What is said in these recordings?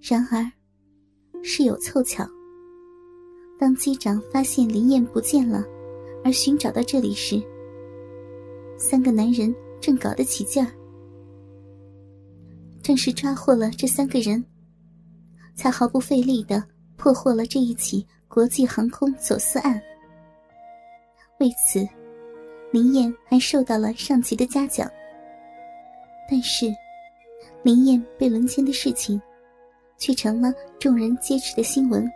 然而，事有凑巧。当机长发现林燕不见了，而寻找到这里时，三个男人正搞得起劲儿。正是抓获了这三个人，才毫不费力的破获了这一起国际航空走私案。为此，林燕还受到了上级的嘉奖。但是，林燕被轮奸的事情，却成了众人皆知的新闻。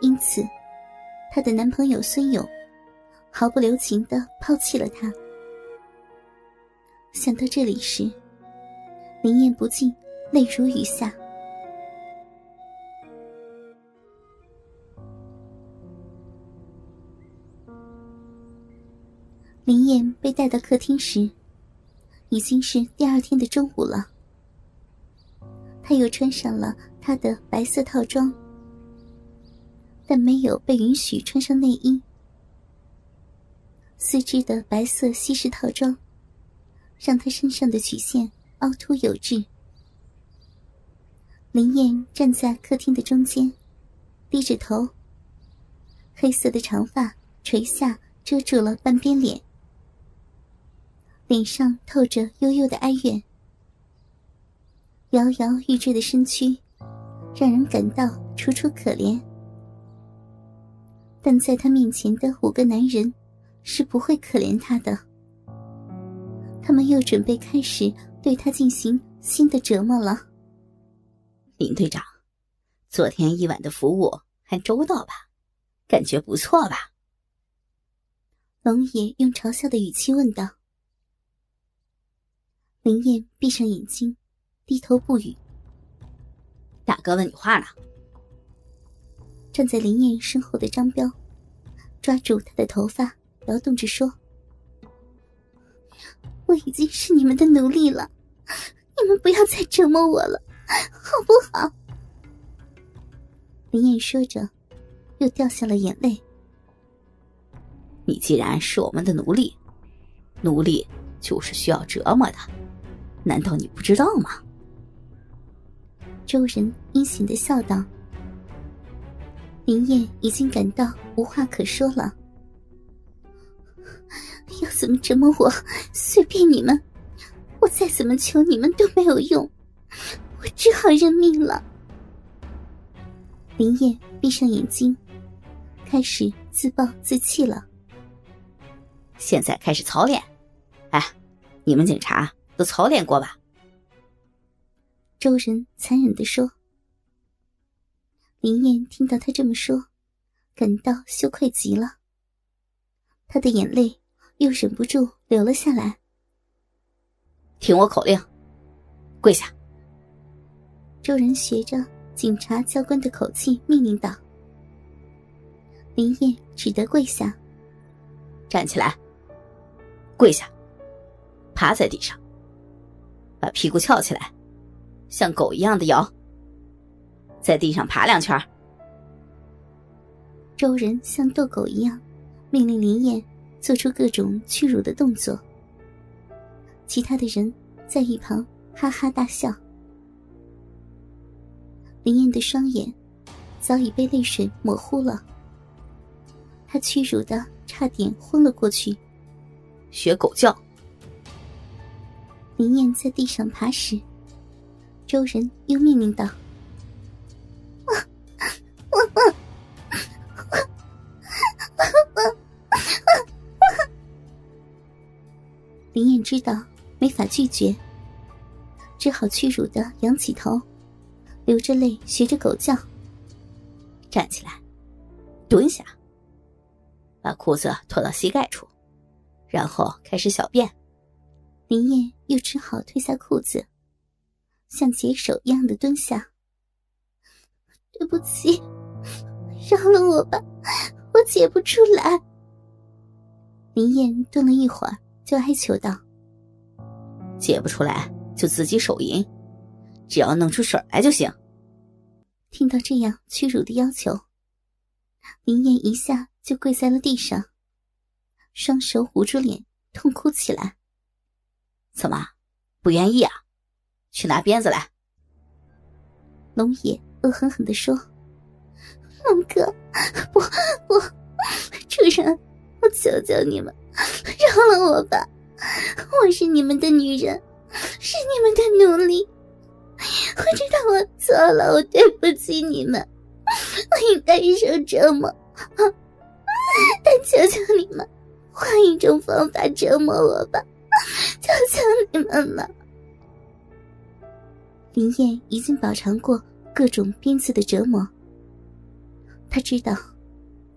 因此，她的男朋友孙勇毫不留情的抛弃了她。想到这里时，林燕不禁泪如雨下。林燕被带到客厅时，已经是第二天的中午了。她又穿上了她的白色套装，但没有被允许穿上内衣。丝织的白色西式套装，让她身上的曲线凹凸有致。林燕站在客厅的中间，低着头，黑色的长发垂下，遮住了半边脸。脸上透着悠悠的哀怨，摇摇欲坠的身躯，让人感到楚楚可怜。但在他面前的五个男人，是不会可怜他的。他们又准备开始对他进行新的折磨了。林队长，昨天一晚的服务还周到吧？感觉不错吧？龙爷用嘲笑的语气问道。林燕闭上眼睛，低头不语。大哥问你话呢。站在林燕身后的张彪，抓住她的头发，摇动着说：“我已经是你们的奴隶了，你们不要再折磨我了，好不好？”林燕说着，又掉下了眼泪。你既然是我们的奴隶，奴隶就是需要折磨的。难道你不知道吗？周人阴险的笑道。林燕已经感到无话可说了。要怎么折磨我，随便你们。我再怎么求你们都没有用，我只好认命了。林燕闭上眼睛，开始自暴自弃了。现在开始操练。哎，你们警察。都操练过吧？周人残忍的说。林燕听到他这么说，感到羞愧极了。他的眼泪又忍不住流了下来。听我口令，跪下！周人学着警察教官的口气命令道。林燕只得跪下。站起来，跪下，趴在地上。把屁股翘起来，像狗一样的摇，在地上爬两圈。周人像逗狗一样，命令林燕做出各种屈辱的动作。其他的人在一旁哈哈大笑。林燕的双眼早已被泪水模糊了，她屈辱的差点昏了过去。学狗叫。林燕在地上爬时，周人又命令道：“林燕知道没法拒绝，只好屈辱的仰起头，流着泪学着狗叫：“站起来，蹲下，把裤子脱到膝盖处，然后开始小便。”林燕又只好褪下裤子，像解手一样的蹲下。对不起，饶了我吧，我解不出来。林燕顿了一会儿，就哀求道：“解不出来就自己手淫，只要弄出水来就行。”听到这样屈辱的要求，林燕一下就跪在了地上，双手捂住脸，痛哭起来。怎么，不愿意啊？去拿鞭子来！龙爷恶狠狠地说：“龙哥，不不，主人，我求求你们，饶了我吧！我是你们的女人，是你们的奴隶。我知道我错了，我对不起你们，我应该受折磨。但求求你们，换一种方法折磨我吧！求求你们了。”林燕已经饱尝过各种鞭子的折磨，她知道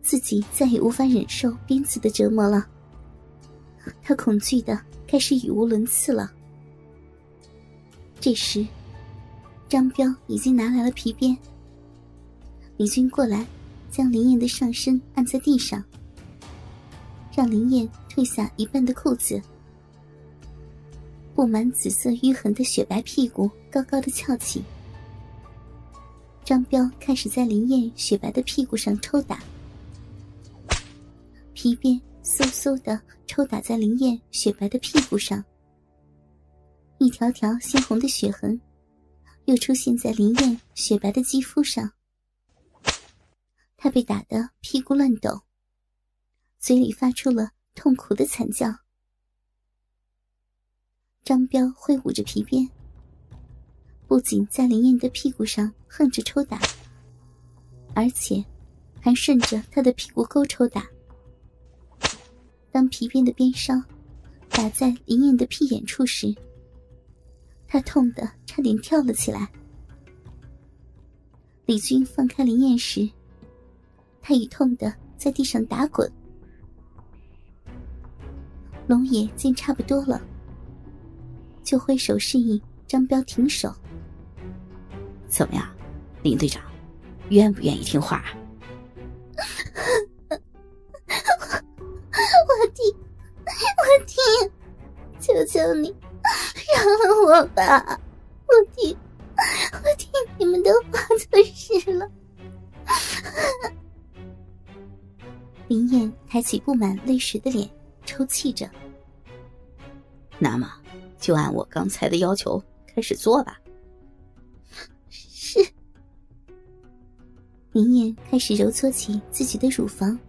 自己再也无法忍受鞭子的折磨了。她恐惧的开始语无伦次了。这时，张彪已经拿来了皮鞭。李军过来，将林燕的上身按在地上，让林燕褪下一半的裤子。布满紫色淤痕的雪白屁股高高的翘起，张彪开始在林燕雪白的屁股上抽打，皮鞭嗖嗖的抽打在林燕雪白的屁股上，一条条鲜红的血痕又出现在林燕雪白的肌肤上，她被打得屁股乱抖，嘴里发出了痛苦的惨叫。张彪挥舞着皮鞭，不仅在林燕的屁股上横着抽打，而且还顺着她的屁股沟抽打。当皮鞭的鞭梢打在林燕的屁眼处时，他痛得差点跳了起来。李军放开林燕时，他已痛得在地上打滚。龙野见差不多了。就挥手示意张彪停手。怎么样，林队长，愿不愿意听话？我 我听，我听，求求你，饶了我吧！我听，我听你们的话就是了。林燕抬起布满泪水的脸，抽泣着。那么。就按我刚才的要求开始做吧。是。林燕开始揉搓起自己的乳房，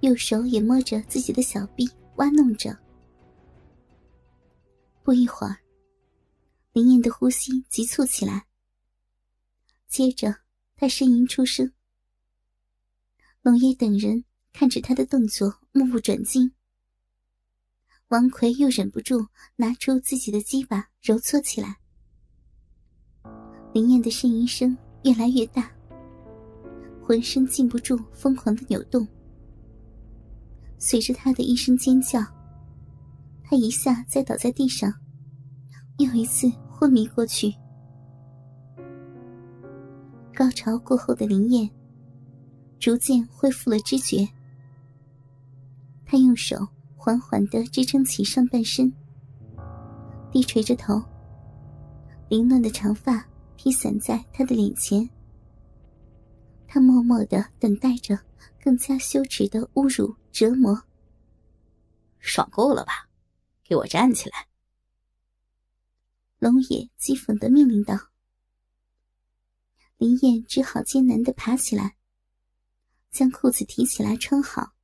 右手也摸着自己的小臂挖弄着。不一会儿，林燕的呼吸急促起来，接着她呻吟出声。龙爷等人看着她的动作，目不转睛。王奎又忍不住拿出自己的鸡巴揉搓起来，林燕的呻吟声越来越大，浑身禁不住疯狂的扭动。随着她的一声尖叫，她一下栽倒在地上，又一次昏迷过去。高潮过后的林燕逐渐恢复了知觉，她用手。缓缓的支撑起上半身，低垂着头，凌乱的长发披散在他的脸前。他默默的等待着更加羞耻的侮辱折磨。爽够了吧？给我站起来！龙野讥讽的命令道。林燕只好艰难的爬起来，将裤子提起来穿好，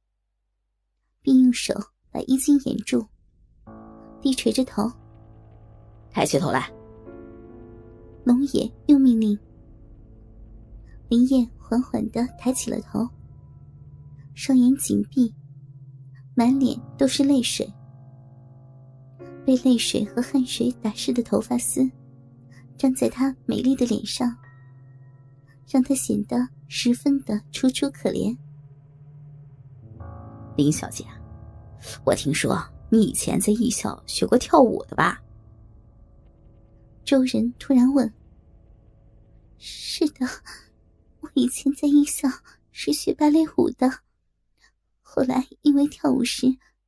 并用手。把衣襟掩住，低垂着头，抬起头来。龙野又命令林燕缓缓的抬起了头，双眼紧闭，满脸都是泪水，被泪水和汗水打湿的头发丝，粘在她美丽的脸上，让她显得十分的楚楚可怜。林小姐。我听说你以前在艺校学过跳舞的吧？周人突然问。是的，我以前在艺校是学芭蕾舞的，后来因为跳舞时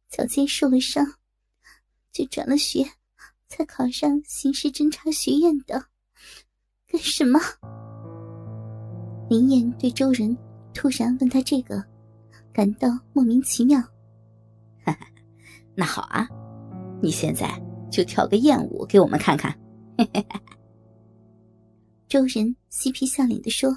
脚尖受了伤，就转了学，才考上刑事侦查学院的。干什么？林燕对周人突然问他这个，感到莫名其妙。那好啊，你现在就跳个艳舞给我们看看。嘿 嘿周人嬉皮笑脸的说：“